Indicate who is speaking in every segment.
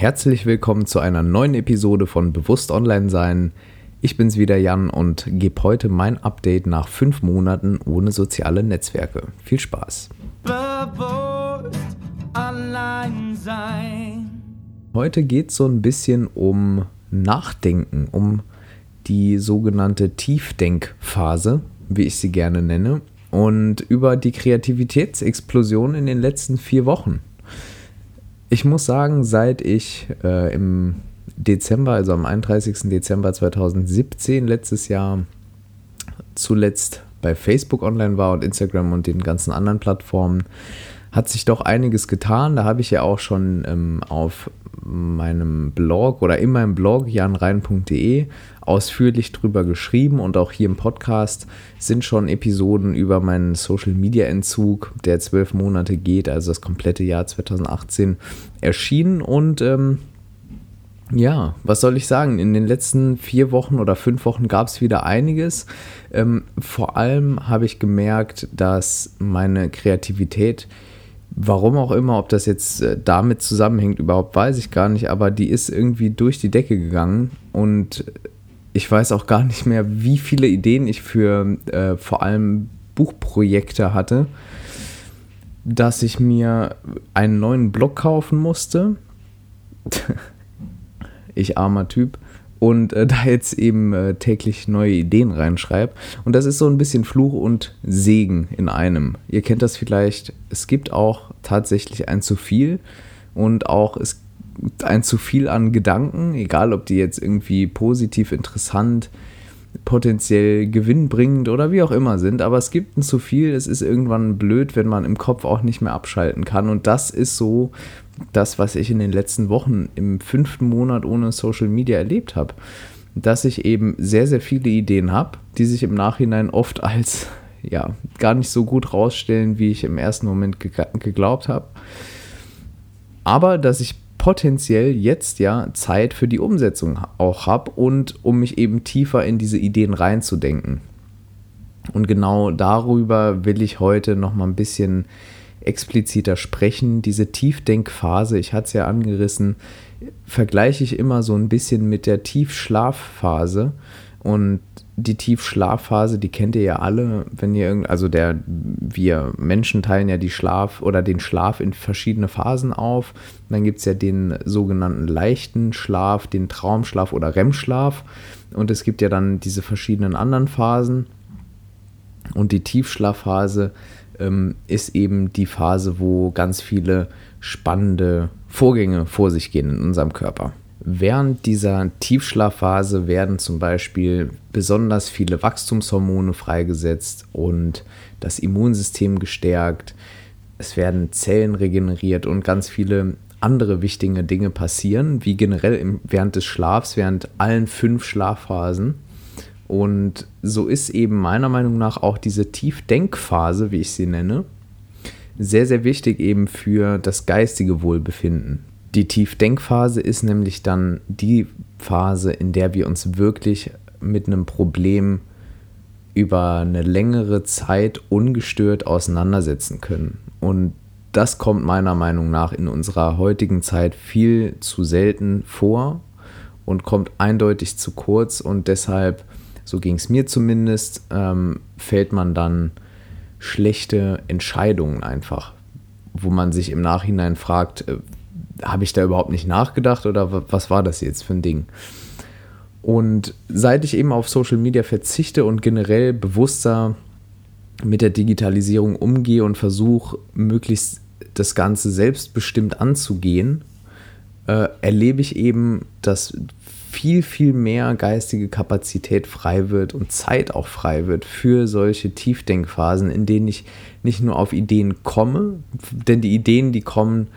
Speaker 1: Herzlich willkommen zu einer neuen Episode von Bewusst Online Sein. Ich bin's wieder Jan und gebe heute mein Update nach fünf Monaten ohne soziale Netzwerke. Viel Spaß. Bewusst Online Sein. Heute geht es so ein bisschen um Nachdenken, um die sogenannte Tiefdenkphase, wie ich sie gerne nenne, und über die Kreativitätsexplosion in den letzten vier Wochen. Ich muss sagen, seit ich äh, im Dezember, also am 31. Dezember 2017, letztes Jahr, zuletzt bei Facebook online war und Instagram und den ganzen anderen Plattformen, hat sich doch einiges getan. Da habe ich ja auch schon ähm, auf meinem Blog oder in meinem Blog janrein.de ausführlich drüber geschrieben und auch hier im Podcast sind schon Episoden über meinen Social Media Entzug, der zwölf Monate geht, also das komplette Jahr 2018, erschienen und ähm, ja, was soll ich sagen? In den letzten vier Wochen oder fünf Wochen gab es wieder einiges. Ähm, vor allem habe ich gemerkt, dass meine Kreativität Warum auch immer, ob das jetzt äh, damit zusammenhängt, überhaupt weiß ich gar nicht, aber die ist irgendwie durch die Decke gegangen und ich weiß auch gar nicht mehr, wie viele Ideen ich für äh, vor allem Buchprojekte hatte, dass ich mir einen neuen Blog kaufen musste. ich armer Typ und äh, da jetzt eben äh, täglich neue Ideen reinschreibe. Und das ist so ein bisschen Fluch und Segen in einem. Ihr kennt das vielleicht, es gibt auch tatsächlich ein zu viel und auch es ein zu viel an Gedanken, egal ob die jetzt irgendwie positiv interessant, potenziell gewinnbringend oder wie auch immer sind, aber es gibt ein zu viel, es ist irgendwann blöd, wenn man im Kopf auch nicht mehr abschalten kann und das ist so das, was ich in den letzten Wochen im fünften Monat ohne Social Media erlebt habe. Dass ich eben sehr, sehr viele Ideen habe, die sich im Nachhinein oft als ja gar nicht so gut rausstellen, wie ich im ersten Moment ge geglaubt habe. Aber dass ich potenziell jetzt ja Zeit für die Umsetzung auch habe und um mich eben tiefer in diese Ideen reinzudenken. Und genau darüber will ich heute noch mal ein bisschen expliziter sprechen. Diese Tiefdenkphase, ich hatte es ja angerissen, vergleiche ich immer so ein bisschen mit der Tiefschlafphase. Und die Tiefschlafphase, die kennt ihr ja alle, wenn ihr irgend, also der, wir Menschen teilen ja die Schlaf oder den Schlaf in verschiedene Phasen auf. dann gibt es ja den sogenannten leichten Schlaf, den Traumschlaf oder REM-Schlaf. Und es gibt ja dann diese verschiedenen anderen Phasen. Und die Tiefschlafphase ähm, ist eben die Phase, wo ganz viele spannende Vorgänge vor sich gehen in unserem Körper. Während dieser Tiefschlafphase werden zum Beispiel besonders viele Wachstumshormone freigesetzt und das Immunsystem gestärkt. Es werden Zellen regeneriert und ganz viele andere wichtige Dinge passieren, wie generell während des Schlafs, während allen fünf Schlafphasen. Und so ist eben meiner Meinung nach auch diese Tiefdenkphase, wie ich sie nenne, sehr, sehr wichtig eben für das geistige Wohlbefinden. Die Tiefdenkphase ist nämlich dann die Phase, in der wir uns wirklich mit einem Problem über eine längere Zeit ungestört auseinandersetzen können. Und das kommt meiner Meinung nach in unserer heutigen Zeit viel zu selten vor und kommt eindeutig zu kurz und deshalb so ging es mir zumindest, ähm, fällt man dann schlechte Entscheidungen einfach, wo man sich im Nachhinein fragt, äh, habe ich da überhaupt nicht nachgedacht oder was war das jetzt für ein Ding? Und seit ich eben auf Social Media verzichte und generell bewusster mit der Digitalisierung umgehe und versuche, möglichst das Ganze selbstbestimmt anzugehen, äh, erlebe ich eben, dass viel, viel mehr geistige Kapazität frei wird und Zeit auch frei wird für solche Tiefdenkphasen, in denen ich nicht nur auf Ideen komme, denn die Ideen, die kommen,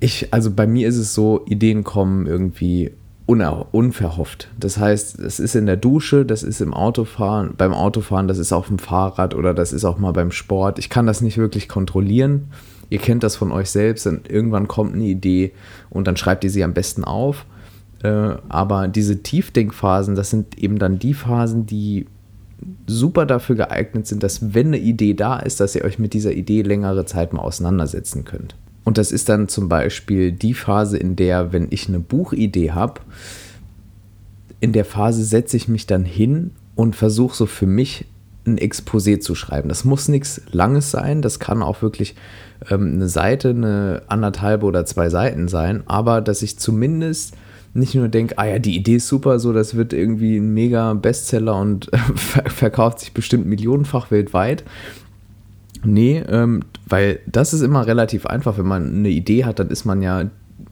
Speaker 1: ich, also bei mir ist es so, Ideen kommen irgendwie unverhofft. Das heißt, es ist in der Dusche, das ist im Autofahren, beim Autofahren, das ist auf dem Fahrrad oder das ist auch mal beim Sport. Ich kann das nicht wirklich kontrollieren. Ihr kennt das von euch selbst und irgendwann kommt eine Idee und dann schreibt ihr sie am besten auf äh, aber diese Tiefdenkphasen, das sind eben dann die Phasen, die super dafür geeignet sind, dass wenn eine Idee da ist, dass ihr euch mit dieser Idee längere Zeit mal auseinandersetzen könnt. Und das ist dann zum Beispiel die Phase, in der, wenn ich eine Buchidee habe, in der Phase setze ich mich dann hin und versuche so für mich ein Exposé zu schreiben. Das muss nichts Langes sein, das kann auch wirklich ähm, eine Seite, eine anderthalbe oder zwei Seiten sein, aber dass ich zumindest nicht nur denke, ah ja, die Idee ist super, so das wird irgendwie ein mega Bestseller und verkauft sich bestimmt millionenfach weltweit, Nee, ähm, weil das ist immer relativ einfach. Wenn man eine Idee hat, dann ist man ja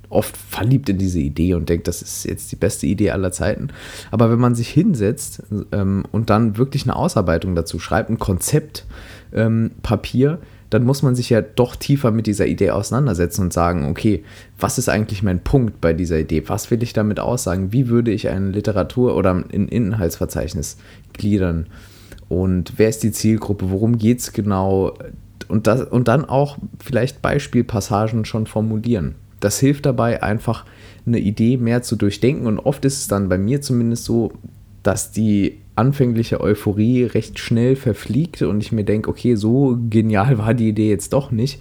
Speaker 1: oft verliebt in diese Idee und denkt, das ist jetzt die beste Idee aller Zeiten. Aber wenn man sich hinsetzt ähm, und dann wirklich eine Ausarbeitung dazu schreibt, ein Konzept, ähm, Papier, dann muss man sich ja doch tiefer mit dieser Idee auseinandersetzen und sagen, okay, was ist eigentlich mein Punkt bei dieser Idee? Was will ich damit aussagen? Wie würde ich eine Literatur oder ein Inhaltsverzeichnis gliedern? Und wer ist die Zielgruppe, worum geht es genau und, das, und dann auch vielleicht Beispielpassagen schon formulieren. Das hilft dabei, einfach eine Idee mehr zu durchdenken und oft ist es dann bei mir zumindest so, dass die anfängliche Euphorie recht schnell verfliegt und ich mir denke, okay, so genial war die Idee jetzt doch nicht.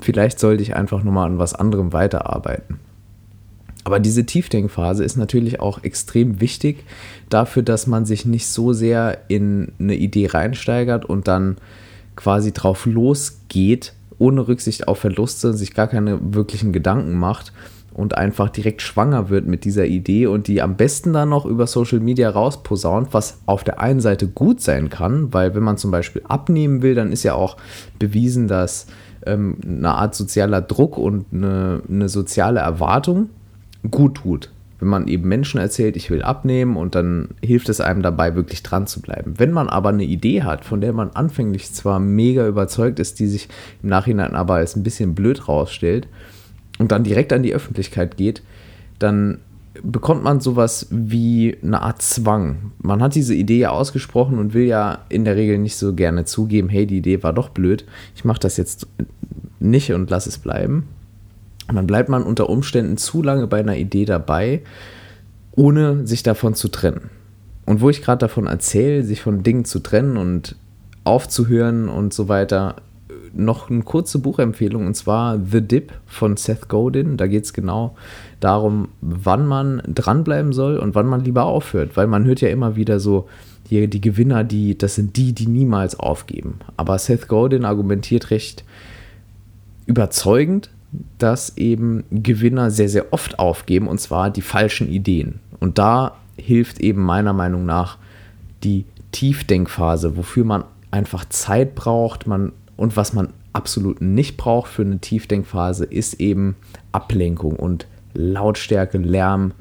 Speaker 1: Vielleicht sollte ich einfach nochmal an was anderem weiterarbeiten. Aber diese Tiefdenkphase ist natürlich auch extrem wichtig dafür, dass man sich nicht so sehr in eine Idee reinsteigert und dann quasi drauf losgeht, ohne Rücksicht auf Verluste, sich gar keine wirklichen Gedanken macht und einfach direkt schwanger wird mit dieser Idee und die am besten dann noch über Social Media rausposaunt, was auf der einen Seite gut sein kann, weil wenn man zum Beispiel abnehmen will, dann ist ja auch bewiesen, dass ähm, eine Art sozialer Druck und eine, eine soziale Erwartung gut tut. Wenn man eben Menschen erzählt, ich will abnehmen und dann hilft es einem dabei, wirklich dran zu bleiben. Wenn man aber eine Idee hat, von der man anfänglich zwar mega überzeugt ist, die sich im Nachhinein aber als ein bisschen blöd rausstellt und dann direkt an die Öffentlichkeit geht, dann bekommt man sowas wie eine Art Zwang. Man hat diese Idee ja ausgesprochen und will ja in der Regel nicht so gerne zugeben, hey, die Idee war doch blöd, ich mache das jetzt nicht und lass es bleiben. Dann bleibt man unter Umständen zu lange bei einer Idee dabei, ohne sich davon zu trennen. Und wo ich gerade davon erzähle, sich von Dingen zu trennen und aufzuhören und so weiter, noch eine kurze Buchempfehlung und zwar The Dip von Seth Godin. Da geht es genau darum, wann man dranbleiben soll und wann man lieber aufhört, weil man hört ja immer wieder so, hier die Gewinner, die, das sind die, die niemals aufgeben. Aber Seth Godin argumentiert recht überzeugend, dass eben Gewinner sehr, sehr oft aufgeben und zwar die falschen Ideen. Und da hilft eben meiner Meinung nach die Tiefdenkphase, wofür man einfach Zeit braucht man, und was man absolut nicht braucht für eine Tiefdenkphase, ist eben Ablenkung und Lautstärke, Lärm,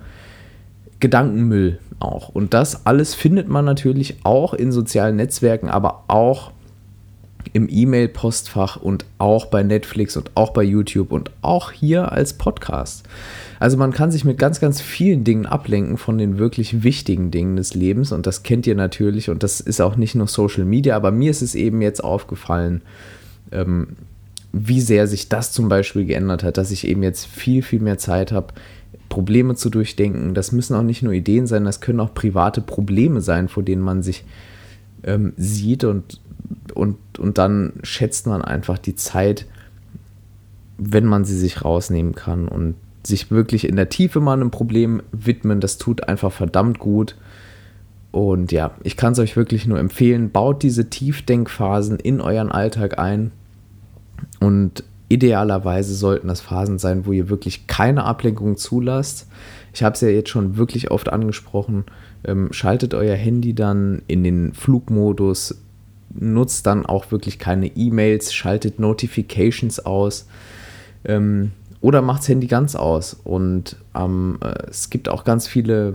Speaker 1: Gedankenmüll auch. Und das alles findet man natürlich auch in sozialen Netzwerken, aber auch im E-Mail-Postfach und auch bei Netflix und auch bei YouTube und auch hier als Podcast. Also man kann sich mit ganz, ganz vielen Dingen ablenken von den wirklich wichtigen Dingen des Lebens und das kennt ihr natürlich und das ist auch nicht nur Social Media, aber mir ist es eben jetzt aufgefallen, ähm, wie sehr sich das zum Beispiel geändert hat, dass ich eben jetzt viel, viel mehr Zeit habe, Probleme zu durchdenken. Das müssen auch nicht nur Ideen sein, das können auch private Probleme sein, vor denen man sich ähm, sieht und und, und dann schätzt man einfach die Zeit, wenn man sie sich rausnehmen kann und sich wirklich in der Tiefe mal einem Problem widmen. Das tut einfach verdammt gut. Und ja, ich kann es euch wirklich nur empfehlen, baut diese Tiefdenkphasen in euren Alltag ein. Und idealerweise sollten das Phasen sein, wo ihr wirklich keine Ablenkung zulasst. Ich habe es ja jetzt schon wirklich oft angesprochen. Ähm, schaltet euer Handy dann in den Flugmodus, nutzt dann auch wirklich keine E-Mails, schaltet Notifications aus ähm, oder macht das Handy ganz aus. Und ähm, äh, es gibt auch ganz viele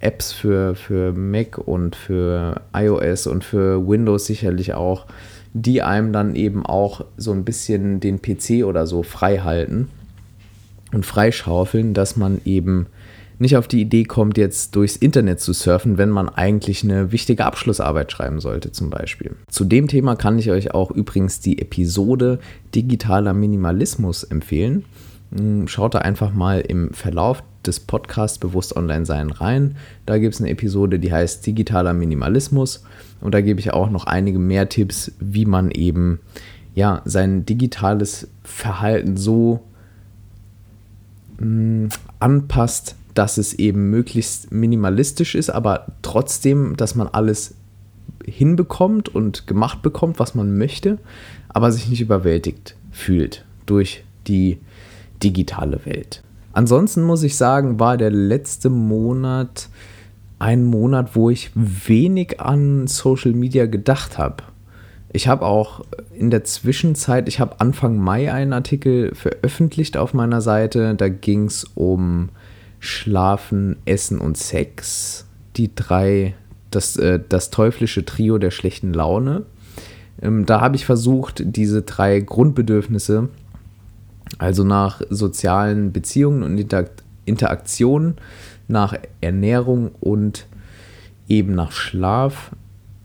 Speaker 1: Apps für, für Mac und für iOS und für Windows sicherlich auch, die einem dann eben auch so ein bisschen den PC oder so frei halten und freischaufeln, dass man eben nicht auf die Idee kommt, jetzt durchs Internet zu surfen, wenn man eigentlich eine wichtige Abschlussarbeit schreiben sollte zum Beispiel. Zu dem Thema kann ich euch auch übrigens die Episode Digitaler Minimalismus empfehlen. Hm, schaut da einfach mal im Verlauf des Podcasts Bewusst Online Sein rein. Da gibt es eine Episode, die heißt Digitaler Minimalismus. Und da gebe ich auch noch einige mehr Tipps, wie man eben ja, sein digitales Verhalten so mh, anpasst, dass es eben möglichst minimalistisch ist, aber trotzdem, dass man alles hinbekommt und gemacht bekommt, was man möchte, aber sich nicht überwältigt fühlt durch die digitale Welt. Ansonsten muss ich sagen, war der letzte Monat ein Monat, wo ich wenig an Social Media gedacht habe. Ich habe auch in der Zwischenzeit, ich habe Anfang Mai einen Artikel veröffentlicht auf meiner Seite. Da ging es um Schlafen, Essen und Sex. Die drei, das, äh, das teuflische Trio der schlechten Laune. Ähm, da habe ich versucht, diese drei Grundbedürfnisse, also nach sozialen Beziehungen und Inter Interaktionen, nach Ernährung und eben nach Schlaf,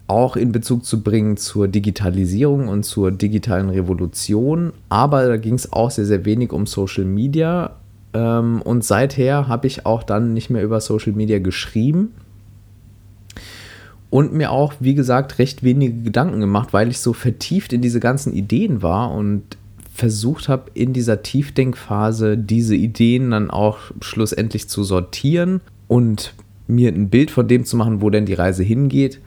Speaker 1: auch in Bezug zu bringen zur Digitalisierung und zur digitalen Revolution. Aber da ging es auch sehr, sehr wenig um Social Media. Ähm, und seither habe ich auch dann nicht mehr über Social Media geschrieben und mir auch, wie gesagt, recht wenige Gedanken gemacht, weil ich so vertieft in diese ganzen Ideen war und versucht habe, in dieser Tiefdenkphase diese Ideen dann auch schlussendlich zu sortieren und mir ein Bild von dem zu machen, wo denn die Reise hingeht.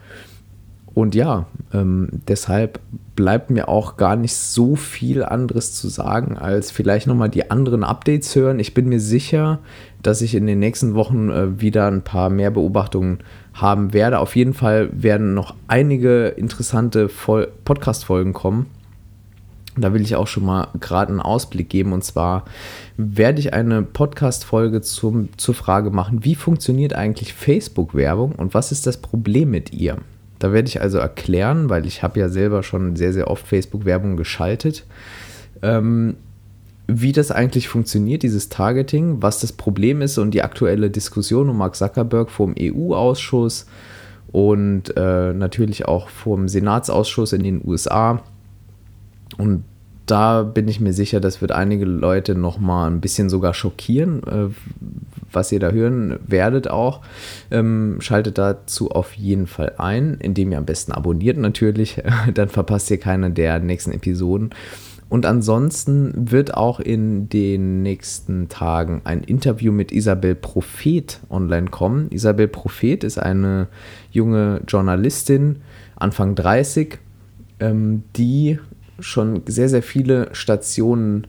Speaker 1: Und ja, ähm, deshalb bleibt mir auch gar nicht so viel anderes zu sagen, als vielleicht nochmal die anderen Updates hören. Ich bin mir sicher, dass ich in den nächsten Wochen äh, wieder ein paar mehr Beobachtungen haben werde. Auf jeden Fall werden noch einige interessante Podcast-Folgen kommen. Da will ich auch schon mal gerade einen Ausblick geben. Und zwar werde ich eine Podcast-Folge zur Frage machen, wie funktioniert eigentlich Facebook-Werbung und was ist das Problem mit ihr? Da werde ich also erklären, weil ich habe ja selber schon sehr, sehr oft Facebook-Werbung geschaltet, ähm, wie das eigentlich funktioniert, dieses Targeting, was das Problem ist und die aktuelle Diskussion um Mark Zuckerberg vor dem EU-Ausschuss und äh, natürlich auch vor dem Senatsausschuss in den USA. Und da bin ich mir sicher, das wird einige Leute nochmal ein bisschen sogar schockieren, äh, was ihr da hören werdet auch. Ähm, schaltet dazu auf jeden Fall ein, indem ihr am besten abonniert natürlich. Dann verpasst ihr keine der nächsten Episoden. Und ansonsten wird auch in den nächsten Tagen ein Interview mit Isabel Prophet online kommen. Isabel Prophet ist eine junge Journalistin, Anfang 30, ähm, die schon sehr, sehr viele Stationen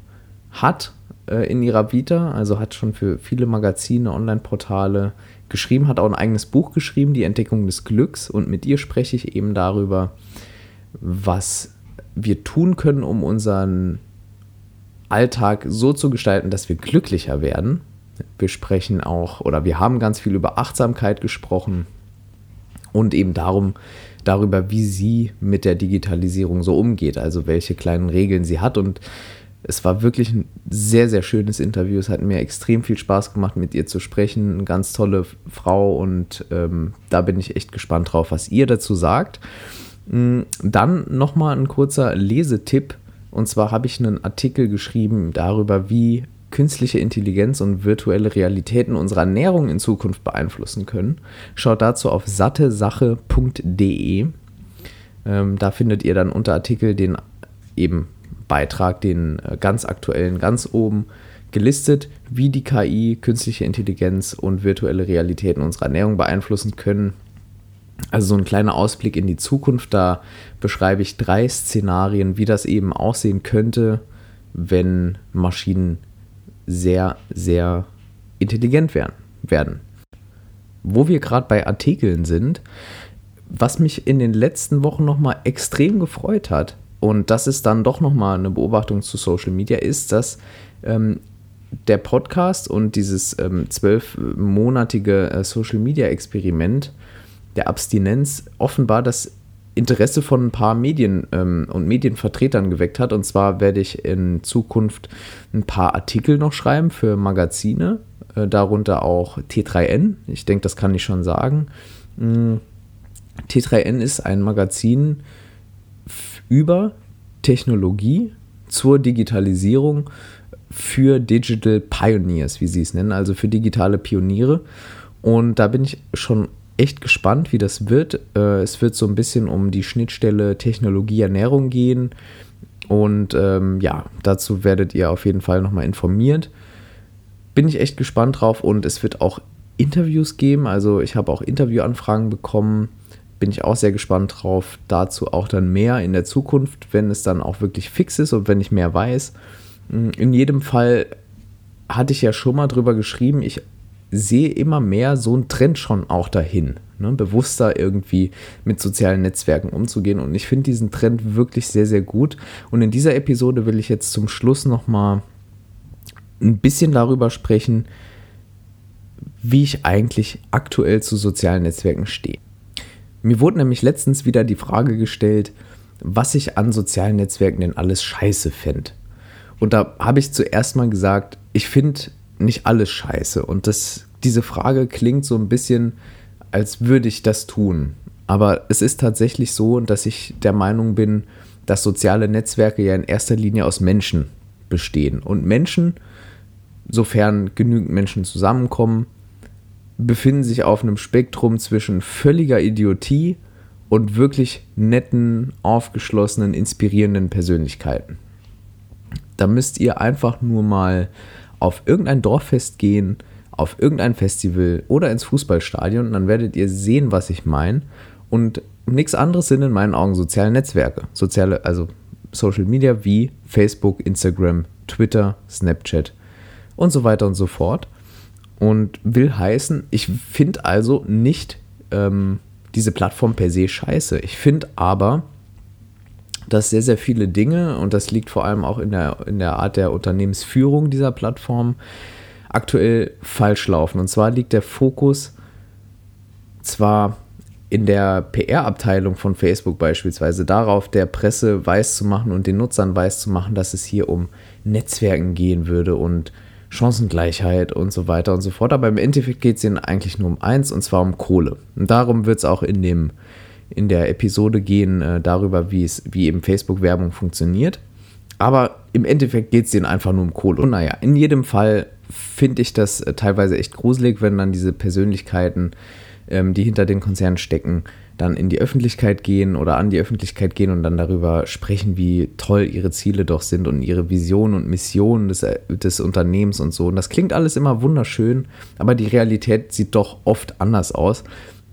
Speaker 1: hat äh, in ihrer Vita, also hat schon für viele Magazine, Online-Portale geschrieben, hat auch ein eigenes Buch geschrieben, Die Entdeckung des Glücks. Und mit ihr spreche ich eben darüber, was wir tun können, um unseren Alltag so zu gestalten, dass wir glücklicher werden. Wir sprechen auch oder wir haben ganz viel über Achtsamkeit gesprochen und eben darum, darüber, wie sie mit der Digitalisierung so umgeht, also welche kleinen Regeln sie hat. Und es war wirklich ein sehr, sehr schönes Interview. Es hat mir extrem viel Spaß gemacht, mit ihr zu sprechen. Eine ganz tolle Frau und ähm, da bin ich echt gespannt drauf, was ihr dazu sagt. Mm, dann nochmal ein kurzer Lesetipp. Und zwar habe ich einen Artikel geschrieben darüber, wie künstliche Intelligenz und virtuelle Realitäten unsere Ernährung in Zukunft beeinflussen können. Schaut dazu auf sattesache.de. Ähm, da findet ihr dann unter Artikel den eben Beitrag, den äh, ganz aktuellen, ganz oben gelistet, wie die KI, künstliche Intelligenz und virtuelle Realitäten unsere Ernährung beeinflussen können. Also so ein kleiner Ausblick in die Zukunft. Da beschreibe ich drei Szenarien, wie das eben aussehen könnte, wenn Maschinen sehr, sehr intelligent werden. werden. Wo wir gerade bei Artikeln sind, was mich in den letzten Wochen nochmal extrem gefreut hat, und das ist dann doch nochmal eine Beobachtung zu Social Media, ist, dass ähm, der Podcast und dieses ähm, zwölfmonatige äh, Social Media Experiment der Abstinenz offenbar das Interesse von ein paar Medien ähm, und Medienvertretern geweckt hat. Und zwar werde ich in Zukunft ein paar Artikel noch schreiben für Magazine, äh, darunter auch T3N. Ich denke, das kann ich schon sagen. Mm, T3N ist ein Magazin über Technologie zur Digitalisierung für Digital Pioneers, wie sie es nennen, also für digitale Pioniere. Und da bin ich schon echt gespannt, wie das wird. Äh, es wird so ein bisschen um die Schnittstelle Technologie-Ernährung gehen. Und ähm, ja, dazu werdet ihr auf jeden Fall nochmal informiert. bin ich echt gespannt drauf und es wird auch Interviews geben. Also ich habe auch Interviewanfragen bekommen. Bin ich auch sehr gespannt drauf. Dazu auch dann mehr in der Zukunft, wenn es dann auch wirklich fix ist und wenn ich mehr weiß. In jedem Fall hatte ich ja schon mal drüber geschrieben, ich sehe immer mehr so einen Trend schon auch dahin, ne? bewusster irgendwie mit sozialen Netzwerken umzugehen. Und ich finde diesen Trend wirklich sehr, sehr gut. Und in dieser Episode will ich jetzt zum Schluss nochmal ein bisschen darüber sprechen, wie ich eigentlich aktuell zu sozialen Netzwerken stehe. Mir wurde nämlich letztens wieder die Frage gestellt, was ich an sozialen Netzwerken denn alles scheiße fände. Und da habe ich zuerst mal gesagt, ich finde nicht alles scheiße. Und das, diese Frage klingt so ein bisschen, als würde ich das tun. Aber es ist tatsächlich so, dass ich der Meinung bin, dass soziale Netzwerke ja in erster Linie aus Menschen bestehen. Und Menschen, sofern genügend Menschen zusammenkommen, befinden sich auf einem Spektrum zwischen völliger Idiotie und wirklich netten, aufgeschlossenen, inspirierenden Persönlichkeiten. Da müsst ihr einfach nur mal auf irgendein Dorffest gehen, auf irgendein Festival oder ins Fußballstadion, dann werdet ihr sehen, was ich meine. Und nichts anderes sind in meinen Augen soziale Netzwerke. Soziale, also Social Media wie Facebook, Instagram, Twitter, Snapchat und so weiter und so fort. Und will heißen, ich finde also nicht ähm, diese Plattform per se scheiße. Ich finde aber, dass sehr, sehr viele Dinge, und das liegt vor allem auch in der, in der Art der Unternehmensführung dieser Plattform, aktuell falsch laufen. Und zwar liegt der Fokus zwar in der PR-Abteilung von Facebook beispielsweise darauf, der Presse weiß und den Nutzern weiß zu machen, dass es hier um Netzwerken gehen würde und Chancengleichheit und so weiter und so fort. Aber im Endeffekt geht es ihnen eigentlich nur um eins und zwar um Kohle. Und darum wird es auch in dem in der Episode gehen äh, darüber, wie es, wie eben Facebook-Werbung funktioniert. Aber im Endeffekt geht es denen einfach nur um Kohle. Und naja, in jedem Fall finde ich das äh, teilweise echt gruselig, wenn dann diese Persönlichkeiten, ähm, die hinter den Konzernen stecken, dann in die Öffentlichkeit gehen oder an die Öffentlichkeit gehen und dann darüber sprechen, wie toll ihre Ziele doch sind und ihre Vision und Mission des, äh, des Unternehmens und so. Und das klingt alles immer wunderschön, aber die Realität sieht doch oft anders aus.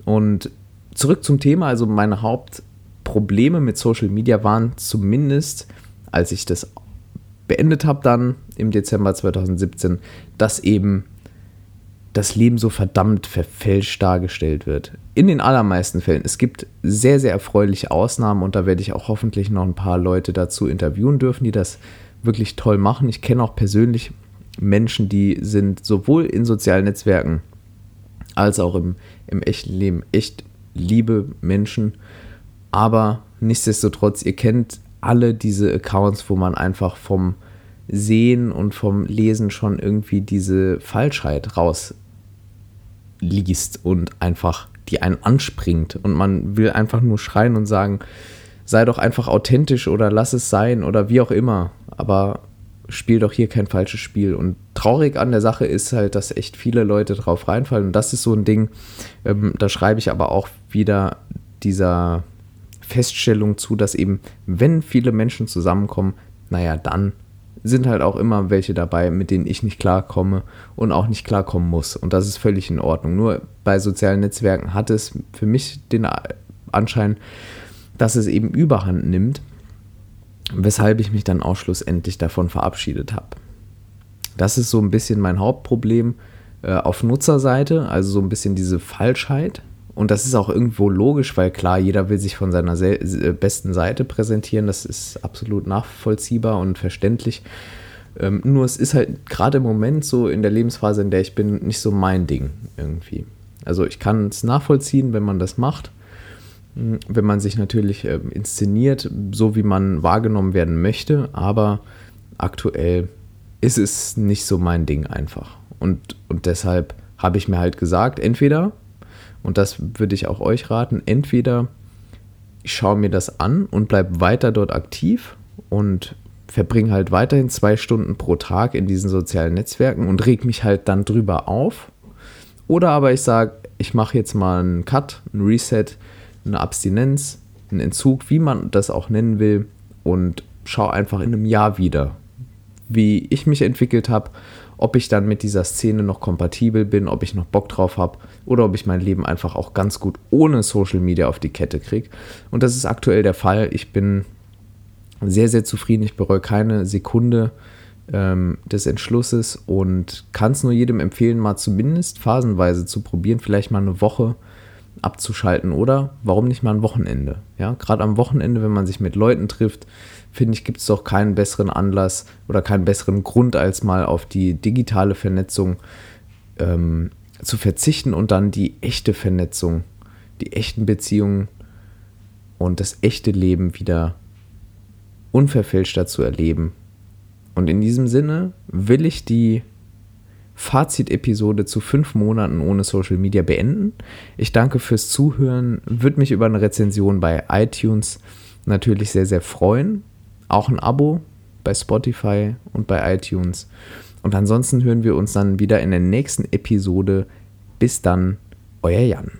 Speaker 1: Und zurück zum Thema. Also meine Hauptprobleme mit Social Media waren zumindest, als ich das beendet habe dann im Dezember 2017, dass eben das Leben so verdammt verfälscht dargestellt wird. In den allermeisten Fällen. Es gibt sehr, sehr erfreuliche Ausnahmen und da werde ich auch hoffentlich noch ein paar Leute dazu interviewen dürfen, die das wirklich toll machen. Ich kenne auch persönlich Menschen, die sind sowohl in sozialen Netzwerken als auch im, im echten Leben echt liebe Menschen, aber nichtsdestotrotz, ihr kennt alle diese Accounts, wo man einfach vom Sehen und vom Lesen schon irgendwie diese Falschheit rausliest und einfach die einen anspringt. Und man will einfach nur schreien und sagen, sei doch einfach authentisch oder lass es sein oder wie auch immer, aber spiel doch hier kein falsches Spiel. Und traurig an der Sache ist halt, dass echt viele Leute drauf reinfallen. Und das ist so ein Ding, ähm, da schreibe ich aber auch wieder dieser Feststellung zu, dass eben, wenn viele Menschen zusammenkommen, naja, dann sind halt auch immer welche dabei, mit denen ich nicht klarkomme und auch nicht klarkommen muss. Und das ist völlig in Ordnung. Nur bei sozialen Netzwerken hat es für mich den Anschein, dass es eben überhand nimmt weshalb ich mich dann auch schlussendlich davon verabschiedet habe. Das ist so ein bisschen mein Hauptproblem äh, auf Nutzerseite, also so ein bisschen diese Falschheit. Und das ist auch irgendwo logisch, weil klar, jeder will sich von seiner äh, besten Seite präsentieren. Das ist absolut nachvollziehbar und verständlich. Ähm, nur es ist halt gerade im Moment so in der Lebensphase, in der ich bin, nicht so mein Ding irgendwie. Also ich kann es nachvollziehen, wenn man das macht wenn man sich natürlich äh, inszeniert, so wie man wahrgenommen werden möchte, aber aktuell ist es nicht so mein Ding einfach. Und, und deshalb habe ich mir halt gesagt, entweder, und das würde ich auch euch raten, entweder ich schaue mir das an und bleibe weiter dort aktiv und verbringe halt weiterhin zwei Stunden pro Tag in diesen sozialen Netzwerken und reg mich halt dann drüber auf. Oder aber ich sage, ich mache jetzt mal einen Cut, einen Reset, eine Abstinenz, einen Entzug, wie man das auch nennen will, und schau einfach in einem Jahr wieder, wie ich mich entwickelt habe, ob ich dann mit dieser Szene noch kompatibel bin, ob ich noch Bock drauf habe oder ob ich mein Leben einfach auch ganz gut ohne Social Media auf die Kette kriege. Und das ist aktuell der Fall. Ich bin sehr, sehr zufrieden. Ich bereue keine Sekunde ähm, des Entschlusses und kann es nur jedem empfehlen, mal zumindest phasenweise zu probieren, vielleicht mal eine Woche abzuschalten oder warum nicht mal ein Wochenende. Ja, gerade am Wochenende, wenn man sich mit Leuten trifft, finde ich, gibt es doch keinen besseren Anlass oder keinen besseren Grund, als mal auf die digitale Vernetzung ähm, zu verzichten und dann die echte Vernetzung, die echten Beziehungen und das echte Leben wieder unverfälschter zu erleben. Und in diesem Sinne will ich die Fazit-Episode zu fünf Monaten ohne Social Media beenden. Ich danke fürs Zuhören, würde mich über eine Rezension bei iTunes natürlich sehr, sehr freuen. Auch ein Abo bei Spotify und bei iTunes. Und ansonsten hören wir uns dann wieder in der nächsten Episode. Bis dann, euer Jan.